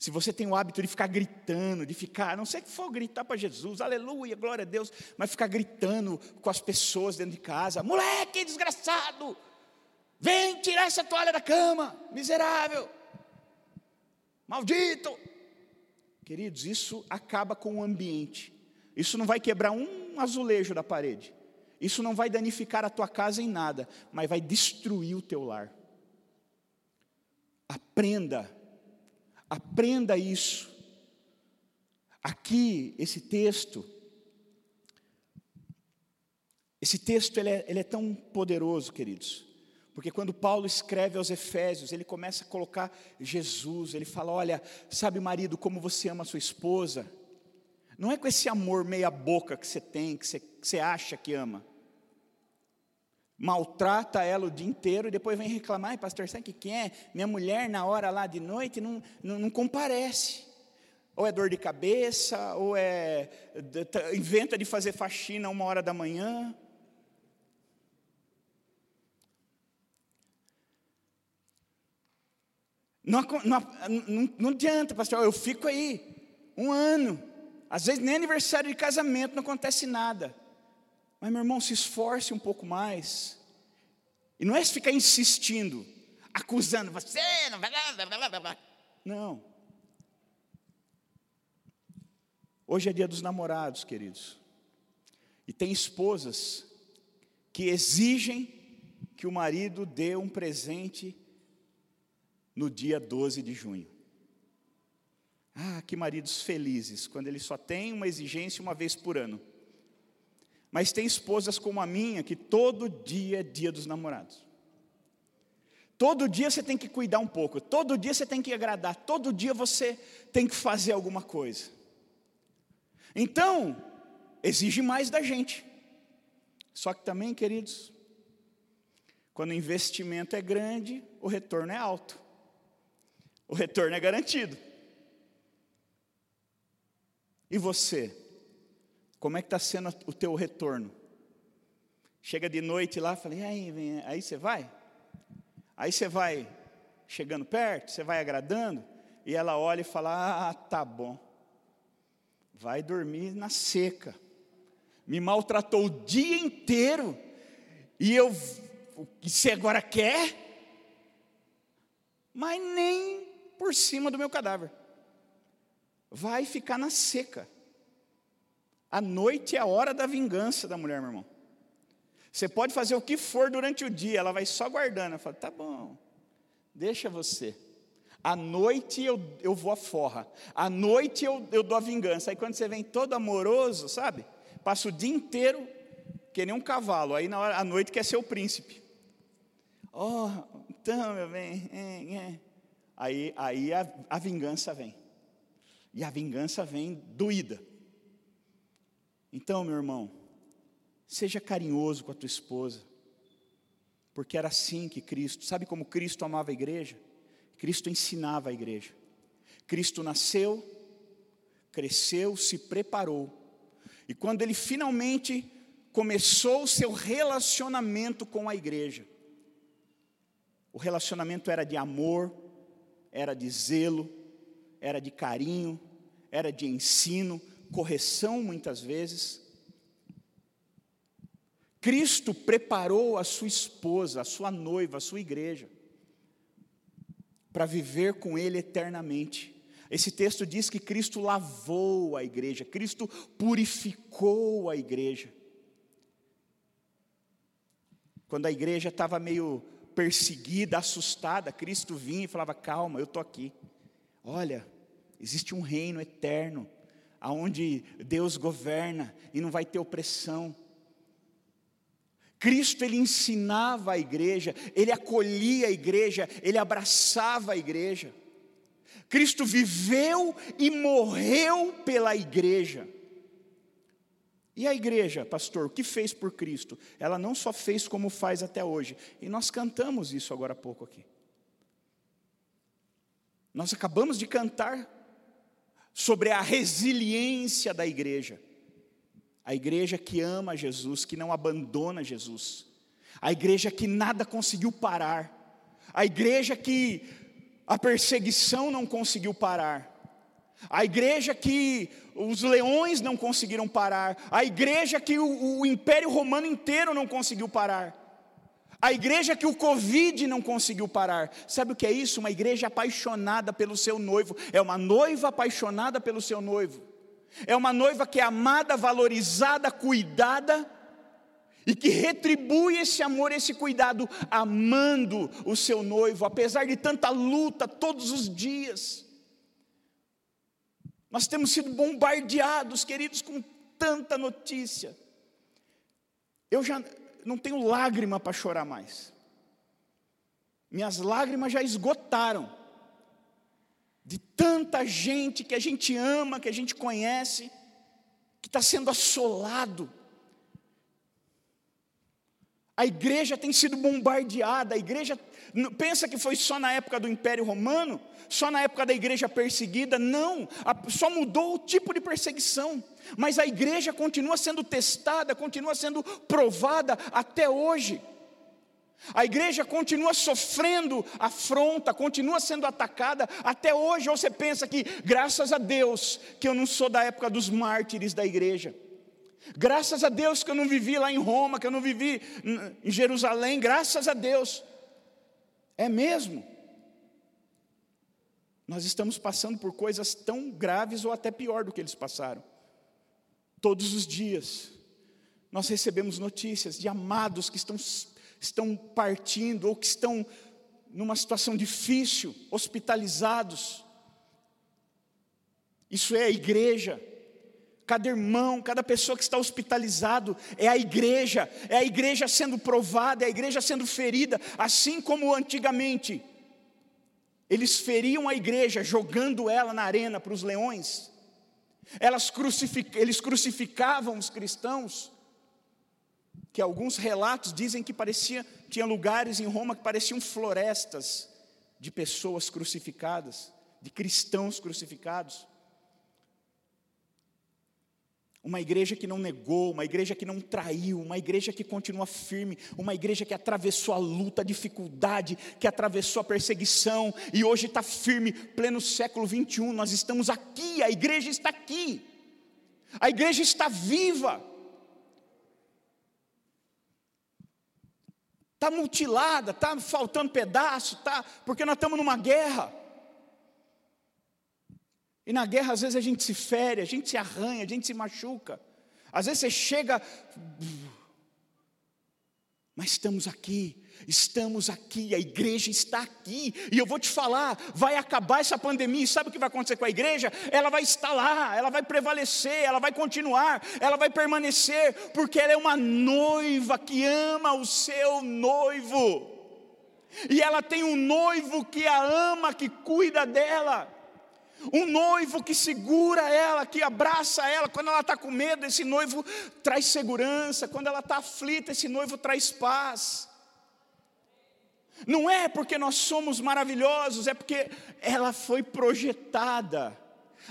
Se você tem o hábito de ficar gritando, de ficar, não sei que for gritar para Jesus, aleluia, glória a Deus, mas ficar gritando com as pessoas dentro de casa, moleque desgraçado, vem tirar essa toalha da cama, miserável, maldito. Queridos, isso acaba com o ambiente, isso não vai quebrar um azulejo da parede, isso não vai danificar a tua casa em nada, mas vai destruir o teu lar. Aprenda Aprenda isso. Aqui, esse texto, esse texto ele é, ele é tão poderoso, queridos, Porque quando Paulo escreve aos Efésios, ele começa a colocar Jesus, ele fala: Olha, sabe, marido, como você ama a sua esposa? Não é com esse amor meia-boca que você tem, que você, que você acha que ama. Maltrata ela o dia inteiro e depois vem reclamar, pastor, sabe o que, que é? Minha mulher, na hora lá de noite, não, não, não comparece. Ou é dor de cabeça, ou é. inventa de fazer faxina uma hora da manhã. Não, não, não adianta, pastor, eu fico aí um ano, às vezes nem aniversário de casamento não acontece nada. Mas meu irmão, se esforce um pouco mais. E não é ficar insistindo, acusando você, não vai Não. Hoje é dia dos namorados, queridos. E tem esposas que exigem que o marido dê um presente no dia 12 de junho. Ah, que maridos felizes, quando ele só tem uma exigência uma vez por ano. Mas tem esposas como a minha que todo dia é dia dos namorados. Todo dia você tem que cuidar um pouco, todo dia você tem que agradar, todo dia você tem que fazer alguma coisa. Então, exige mais da gente. Só que também, queridos, quando o investimento é grande, o retorno é alto o retorno é garantido. E você? Como é que está sendo o teu retorno? Chega de noite lá, falei, aí, vem, aí você vai? Aí você vai chegando perto, você vai agradando, e ela olha e fala, ah, tá bom. Vai dormir na seca. Me maltratou o dia inteiro, e eu, que você agora quer? Mas nem por cima do meu cadáver. Vai ficar na seca. A noite é a hora da vingança da mulher, meu irmão. Você pode fazer o que for durante o dia, ela vai só guardando. Ela fala, tá bom, deixa você. À noite eu, eu vou à forra. À noite eu, eu dou a vingança. Aí quando você vem todo amoroso, sabe? Passa o dia inteiro que nem um cavalo. Aí na hora, à noite quer ser o príncipe. Oh, então, meu bem, é, é aí, aí a, a vingança vem. E a vingança vem doída. Então, meu irmão, seja carinhoso com a tua esposa, porque era assim que Cristo, sabe como Cristo amava a igreja? Cristo ensinava a igreja. Cristo nasceu, cresceu, se preparou, e quando ele finalmente começou o seu relacionamento com a igreja, o relacionamento era de amor, era de zelo, era de carinho, era de ensino, correção muitas vezes. Cristo preparou a sua esposa, a sua noiva, a sua igreja, para viver com Ele eternamente. Esse texto diz que Cristo lavou a igreja, Cristo purificou a igreja. Quando a igreja estava meio perseguida, assustada, Cristo vinha e falava: Calma, eu estou aqui. Olha, existe um reino eterno, aonde Deus governa e não vai ter opressão. Cristo ele ensinava a igreja, ele acolhia a igreja, ele abraçava a igreja. Cristo viveu e morreu pela igreja. E a igreja, pastor, o que fez por Cristo? Ela não só fez como faz até hoje, e nós cantamos isso agora há pouco aqui. Nós acabamos de cantar sobre a resiliência da igreja. A igreja que ama Jesus, que não abandona Jesus. A igreja que nada conseguiu parar. A igreja que a perseguição não conseguiu parar. A igreja que os leões não conseguiram parar, a igreja que o, o, Império Romano inteiro não conseguiu parar, a igreja que o Covid não conseguiu parar. Sabe o que é isso? Uma igreja apaixonada pelo seu noivo, é uma noiva apaixonada pelo seu noivo, é uma noiva que é amada, valorizada, cuidada, e que retribui esse amor, esse cuidado, amando o seu noivo, apesar de tanta luta todos os dias. Nós temos sido bombardeados, queridos, com tanta notícia. Eu já não tenho lágrima para chorar mais. Minhas lágrimas já esgotaram. De tanta gente que a gente ama, que a gente conhece, que está sendo assolado. A igreja tem sido bombardeada, a igreja pensa que foi só na época do Império Romano, só na época da igreja perseguida, não, só mudou o tipo de perseguição, mas a igreja continua sendo testada, continua sendo provada até hoje. A igreja continua sofrendo afronta, continua sendo atacada até hoje. Ou você pensa que, graças a Deus, que eu não sou da época dos mártires da igreja. Graças a Deus que eu não vivi lá em Roma, que eu não vivi em Jerusalém, graças a Deus. É mesmo. Nós estamos passando por coisas tão graves ou até pior do que eles passaram. Todos os dias, nós recebemos notícias de amados que estão estão partindo ou que estão numa situação difícil, hospitalizados. Isso é a igreja. Cada irmão, cada pessoa que está hospitalizado é a igreja, é a igreja sendo provada, é a igreja sendo ferida, assim como antigamente eles feriam a igreja jogando ela na arena para os leões. Crucific... Eles crucificavam os cristãos que alguns relatos dizem que parecia, tinha lugares em Roma que pareciam florestas de pessoas crucificadas, de cristãos crucificados. Uma igreja que não negou, uma igreja que não traiu, uma igreja que continua firme, uma igreja que atravessou a luta, a dificuldade, que atravessou a perseguição e hoje está firme, pleno século 21. Nós estamos aqui, a igreja está aqui, a igreja está viva. está mutilada, está faltando pedaço, tá, porque nós estamos numa guerra. E na guerra, às vezes, a gente se fere, a gente se arranha, a gente se machuca. Às vezes você chega, mas estamos aqui, estamos aqui, a igreja está aqui, e eu vou te falar: vai acabar essa pandemia, e sabe o que vai acontecer com a igreja? Ela vai estar lá, ela vai prevalecer, ela vai continuar, ela vai permanecer, porque ela é uma noiva que ama o seu noivo, e ela tem um noivo que a ama, que cuida dela. Um noivo que segura ela, que abraça ela, quando ela está com medo, esse noivo traz segurança, quando ela está aflita, esse noivo traz paz. Não é porque nós somos maravilhosos, é porque ela foi projetada,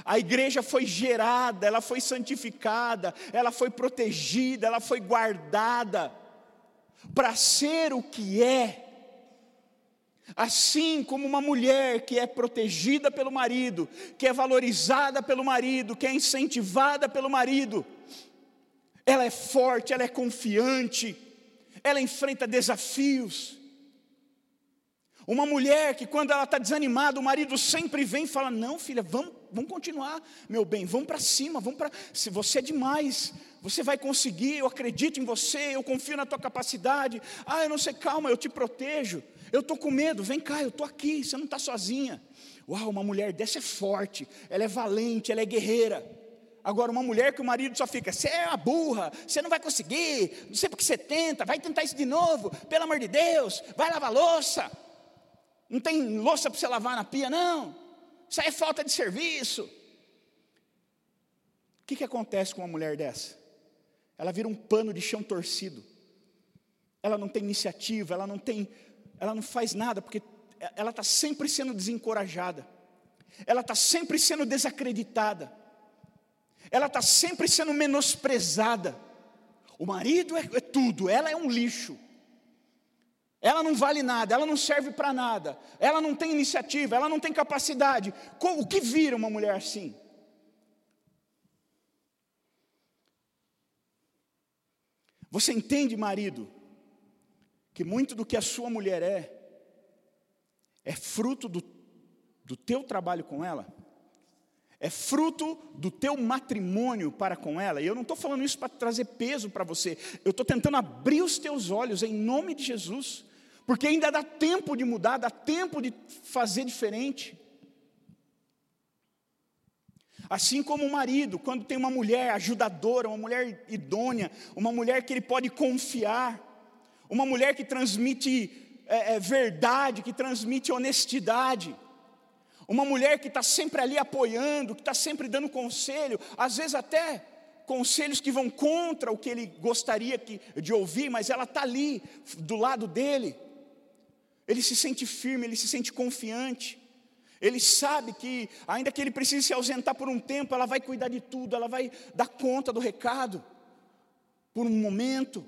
a igreja foi gerada, ela foi santificada, ela foi protegida, ela foi guardada, para ser o que é Assim como uma mulher que é protegida pelo marido, que é valorizada pelo marido, que é incentivada pelo marido, ela é forte, ela é confiante, ela enfrenta desafios. Uma mulher que, quando ela está desanimada, o marido sempre vem e fala: Não, filha, vamos, vamos continuar, meu bem, vamos para cima, vamos para. Se você é demais, você vai conseguir, eu acredito em você, eu confio na tua capacidade. Ah, eu não sei, calma, eu te protejo. Eu estou com medo, vem cá, eu estou aqui, você não está sozinha. Uau, uma mulher dessa é forte, ela é valente, ela é guerreira. Agora, uma mulher que o marido só fica, você é uma burra, você não vai conseguir, não sei porque você tenta, vai tentar isso de novo, pelo amor de Deus, vai lavar louça. Não tem louça para você lavar na pia, não. Isso aí é falta de serviço. O que, que acontece com uma mulher dessa? Ela vira um pano de chão torcido. Ela não tem iniciativa, ela não tem ela não faz nada, porque ela está sempre sendo desencorajada, ela está sempre sendo desacreditada, ela está sempre sendo menosprezada. O marido é, é tudo, ela é um lixo. Ela não vale nada, ela não serve para nada, ela não tem iniciativa, ela não tem capacidade. O que vira uma mulher assim? Você entende, marido, que muito do que a sua mulher é, é fruto do, do teu trabalho com ela, é fruto do teu matrimônio para com ela, e eu não estou falando isso para trazer peso para você, eu estou tentando abrir os teus olhos em nome de Jesus, porque ainda dá tempo de mudar, dá tempo de fazer diferente. Assim como o marido, quando tem uma mulher ajudadora, uma mulher idônea, uma mulher que ele pode confiar, uma mulher que transmite é, é, verdade, que transmite honestidade. Uma mulher que está sempre ali apoiando, que está sempre dando conselho, às vezes até conselhos que vão contra o que ele gostaria que, de ouvir, mas ela está ali, do lado dele. Ele se sente firme, ele se sente confiante. Ele sabe que, ainda que ele precise se ausentar por um tempo, ela vai cuidar de tudo, ela vai dar conta do recado, por um momento.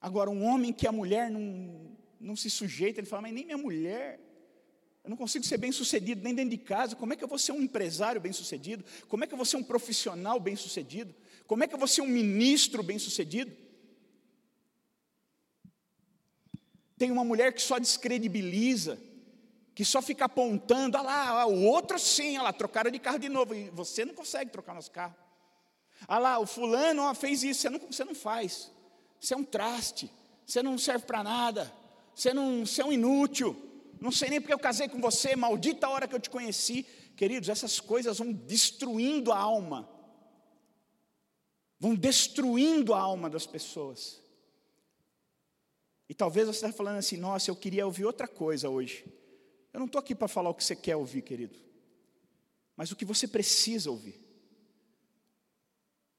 Agora, um homem que a mulher não, não se sujeita, ele fala, mas nem minha mulher, eu não consigo ser bem sucedido nem dentro de casa, como é que eu vou ser um empresário bem sucedido? Como é que eu vou ser um profissional bem sucedido? Como é que eu vou ser um ministro bem sucedido? Tem uma mulher que só descredibiliza, que só fica apontando, ah lá, o outro sim, olha lá, trocaram de carro de novo, e você não consegue trocar nosso carro. Ah lá, o fulano ó, fez isso, você não, você não faz. Você é um traste, você não serve para nada, você, não, você é um inútil, não sei nem porque eu casei com você, maldita hora que eu te conheci. Queridos, essas coisas vão destruindo a alma, vão destruindo a alma das pessoas. E talvez você esteja falando assim, nossa, eu queria ouvir outra coisa hoje. Eu não estou aqui para falar o que você quer ouvir, querido, mas o que você precisa ouvir.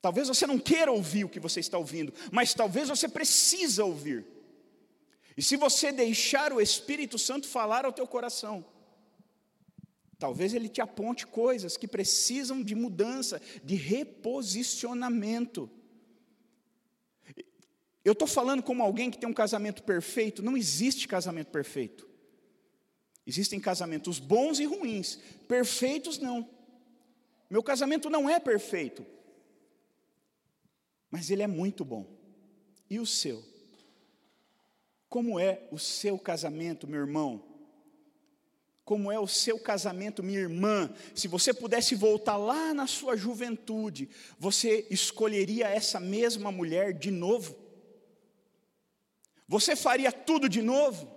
Talvez você não queira ouvir o que você está ouvindo, mas talvez você precisa ouvir. E se você deixar o Espírito Santo falar ao teu coração, talvez ele te aponte coisas que precisam de mudança, de reposicionamento. Eu estou falando como alguém que tem um casamento perfeito, não existe casamento perfeito. Existem casamentos bons e ruins, perfeitos não. Meu casamento não é perfeito, mas ele é muito bom. E o seu? Como é o seu casamento, meu irmão? Como é o seu casamento, minha irmã? Se você pudesse voltar lá na sua juventude, você escolheria essa mesma mulher de novo? Você faria tudo de novo?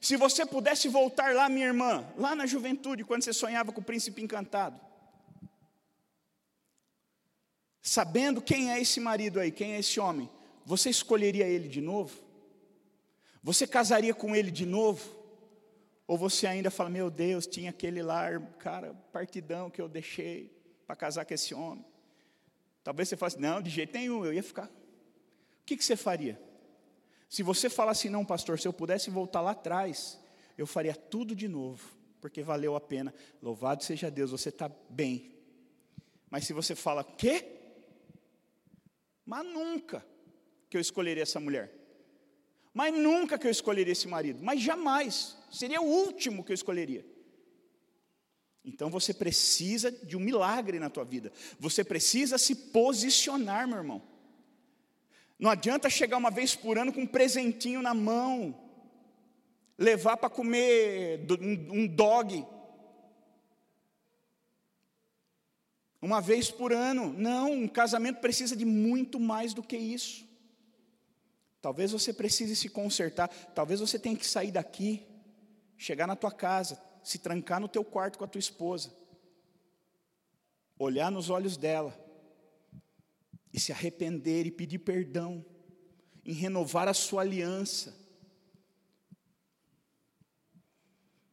Se você pudesse voltar lá, minha irmã, lá na juventude, quando você sonhava com o príncipe encantado, sabendo quem é esse marido aí, quem é esse homem, você escolheria ele de novo? Você casaria com ele de novo? Ou você ainda fala, meu Deus, tinha aquele lá, cara, partidão que eu deixei para casar com esse homem? Talvez você fale, não, de jeito nenhum, eu ia ficar. O que, que você faria? Se você falar assim, não, pastor, se eu pudesse voltar lá atrás, eu faria tudo de novo, porque valeu a pena. Louvado seja Deus, você está bem. Mas se você fala, quê? Mas nunca que eu escolheria essa mulher. Mas nunca que eu escolheria esse marido. Mas jamais. Seria o último que eu escolheria. Então você precisa de um milagre na tua vida. Você precisa se posicionar, meu irmão. Não adianta chegar uma vez por ano com um presentinho na mão, levar para comer um dog. Uma vez por ano. Não, um casamento precisa de muito mais do que isso. Talvez você precise se consertar, talvez você tenha que sair daqui, chegar na tua casa, se trancar no teu quarto com a tua esposa, olhar nos olhos dela e se arrepender e pedir perdão, em renovar a sua aliança.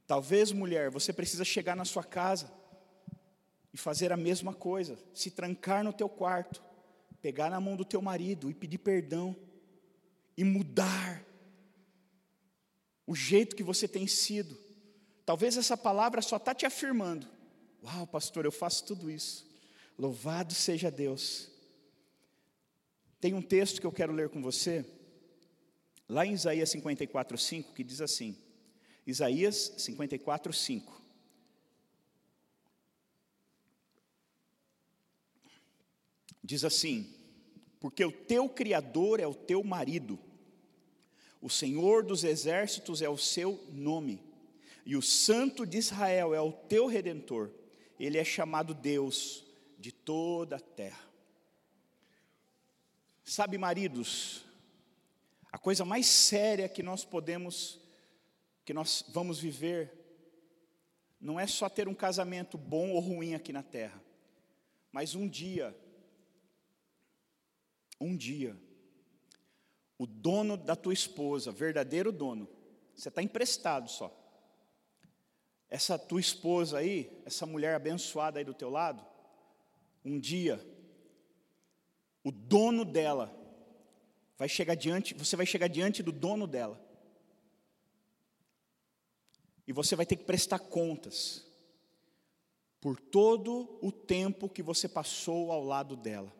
Talvez, mulher, você precisa chegar na sua casa e fazer a mesma coisa, se trancar no teu quarto, pegar na mão do teu marido e pedir perdão e mudar o jeito que você tem sido. Talvez essa palavra só está te afirmando. Uau, pastor, eu faço tudo isso. Louvado seja Deus. Tem um texto que eu quero ler com você, lá em Isaías 54, 5, que diz assim: Isaías 54, 5. Diz assim: Porque o teu Criador é o teu marido, o Senhor dos exércitos é o seu nome, e o Santo de Israel é o teu redentor, ele é chamado Deus de toda a terra. Sabe, maridos, a coisa mais séria que nós podemos, que nós vamos viver, não é só ter um casamento bom ou ruim aqui na terra, mas um dia, um dia, o dono da tua esposa, verdadeiro dono, você está emprestado só. Essa tua esposa aí, essa mulher abençoada aí do teu lado, um dia, o dono dela vai chegar diante, você vai chegar diante do dono dela. E você vai ter que prestar contas por todo o tempo que você passou ao lado dela.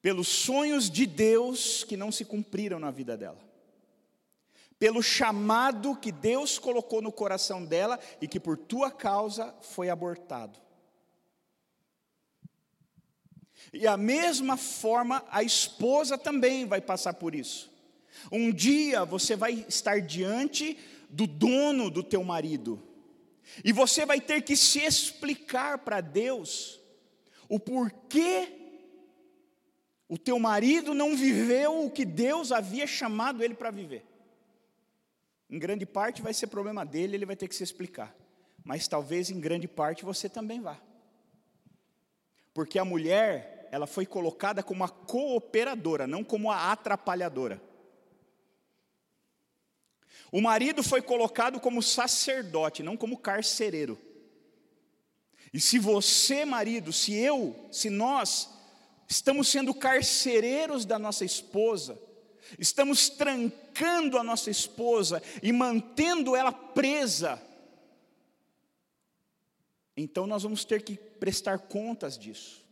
Pelos sonhos de Deus que não se cumpriram na vida dela. Pelo chamado que Deus colocou no coração dela e que por tua causa foi abortado. E a mesma forma a esposa também vai passar por isso. Um dia você vai estar diante do dono do teu marido, e você vai ter que se explicar para Deus o porquê o teu marido não viveu o que Deus havia chamado ele para viver. Em grande parte vai ser problema dele, ele vai ter que se explicar. Mas talvez em grande parte você também vá. Porque a mulher, ela foi colocada como a cooperadora, não como a atrapalhadora. O marido foi colocado como sacerdote, não como carcereiro. E se você, marido, se eu, se nós estamos sendo carcereiros da nossa esposa, estamos trancando a nossa esposa e mantendo ela presa, então nós vamos ter que prestar contas disso.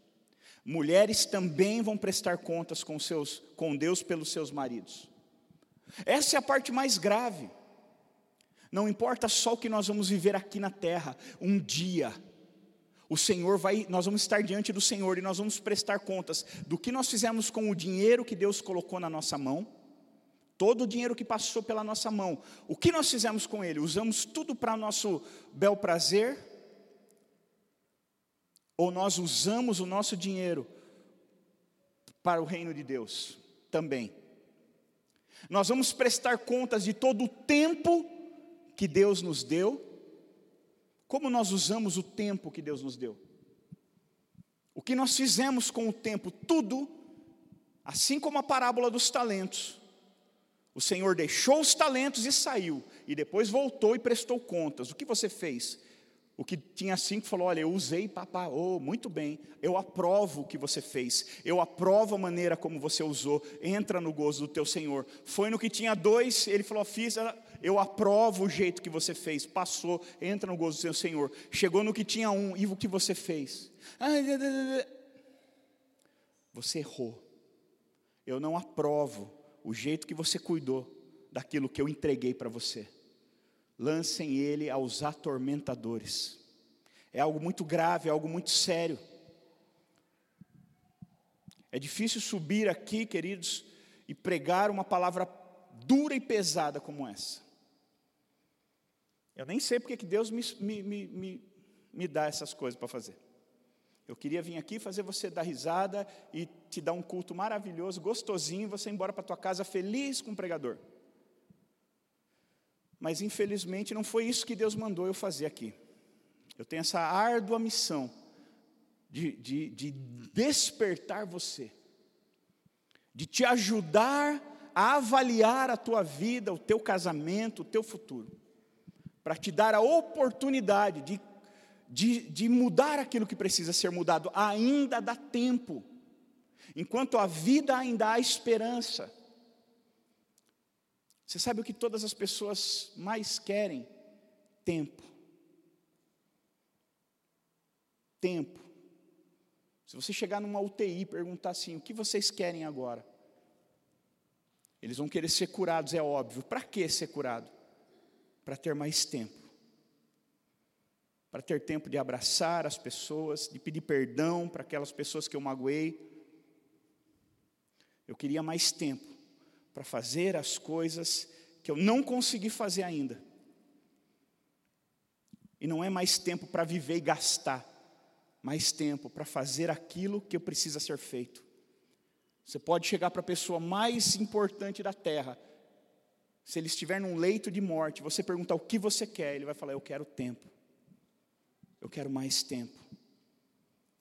Mulheres também vão prestar contas com, seus, com Deus pelos seus maridos. Essa é a parte mais grave. Não importa só o que nós vamos viver aqui na terra, um dia o Senhor vai, nós vamos estar diante do Senhor e nós vamos prestar contas do que nós fizemos com o dinheiro que Deus colocou na nossa mão, todo o dinheiro que passou pela nossa mão, o que nós fizemos com ele? Usamos tudo para nosso bel prazer? Ou nós usamos o nosso dinheiro para o reino de Deus também? Nós vamos prestar contas de todo o tempo que Deus nos deu. Como nós usamos o tempo que Deus nos deu? O que nós fizemos com o tempo? Tudo, assim como a parábola dos talentos. O Senhor deixou os talentos e saiu, e depois voltou e prestou contas. O que você fez? O que tinha cinco falou: Olha, eu usei, papá, oh, muito bem, eu aprovo o que você fez, eu aprovo a maneira como você usou, entra no gozo do teu Senhor. Foi no que tinha dois, ele falou: Fiz, eu aprovo o jeito que você fez, passou, entra no gozo do teu Senhor. Chegou no que tinha um, e o que você fez? Você errou, eu não aprovo o jeito que você cuidou daquilo que eu entreguei para você lancem ele aos atormentadores. É algo muito grave, é algo muito sério. É difícil subir aqui, queridos, e pregar uma palavra dura e pesada como essa. Eu nem sei porque que Deus me, me, me, me dá essas coisas para fazer. Eu queria vir aqui fazer você dar risada e te dar um culto maravilhoso, gostosinho, você ir embora para tua casa feliz com o pregador. Mas infelizmente não foi isso que Deus mandou eu fazer aqui. Eu tenho essa árdua missão de, de, de despertar você, de te ajudar a avaliar a tua vida, o teu casamento, o teu futuro, para te dar a oportunidade de, de, de mudar aquilo que precisa ser mudado. Ainda dá tempo, enquanto a vida ainda há esperança. Você sabe o que todas as pessoas mais querem? Tempo. Tempo. Se você chegar numa UTI e perguntar assim: o que vocês querem agora? Eles vão querer ser curados, é óbvio. Para que ser curado? Para ter mais tempo. Para ter tempo de abraçar as pessoas, de pedir perdão para aquelas pessoas que eu magoei. Eu queria mais tempo para fazer as coisas que eu não consegui fazer ainda. E não é mais tempo para viver e gastar, mais tempo para fazer aquilo que precisa ser feito. Você pode chegar para a pessoa mais importante da terra, se ele estiver num leito de morte, você perguntar o que você quer, ele vai falar: Eu quero tempo, eu quero mais tempo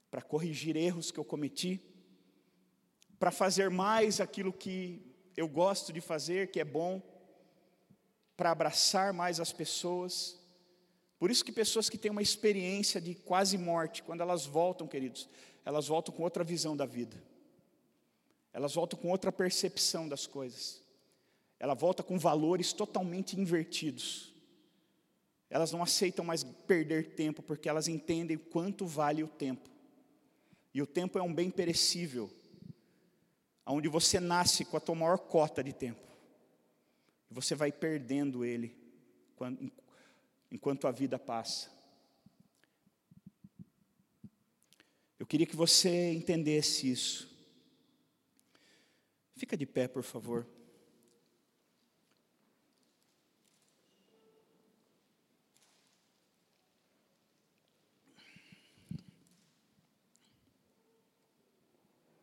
para corrigir erros que eu cometi, para fazer mais aquilo que eu gosto de fazer, que é bom, para abraçar mais as pessoas. Por isso que pessoas que têm uma experiência de quase morte, quando elas voltam, queridos, elas voltam com outra visão da vida. Elas voltam com outra percepção das coisas. Ela volta com valores totalmente invertidos. Elas não aceitam mais perder tempo, porque elas entendem quanto vale o tempo. E o tempo é um bem perecível, onde você nasce com a tua maior cota de tempo. E você vai perdendo ele enquanto a vida passa. Eu queria que você entendesse isso. Fica de pé, por favor.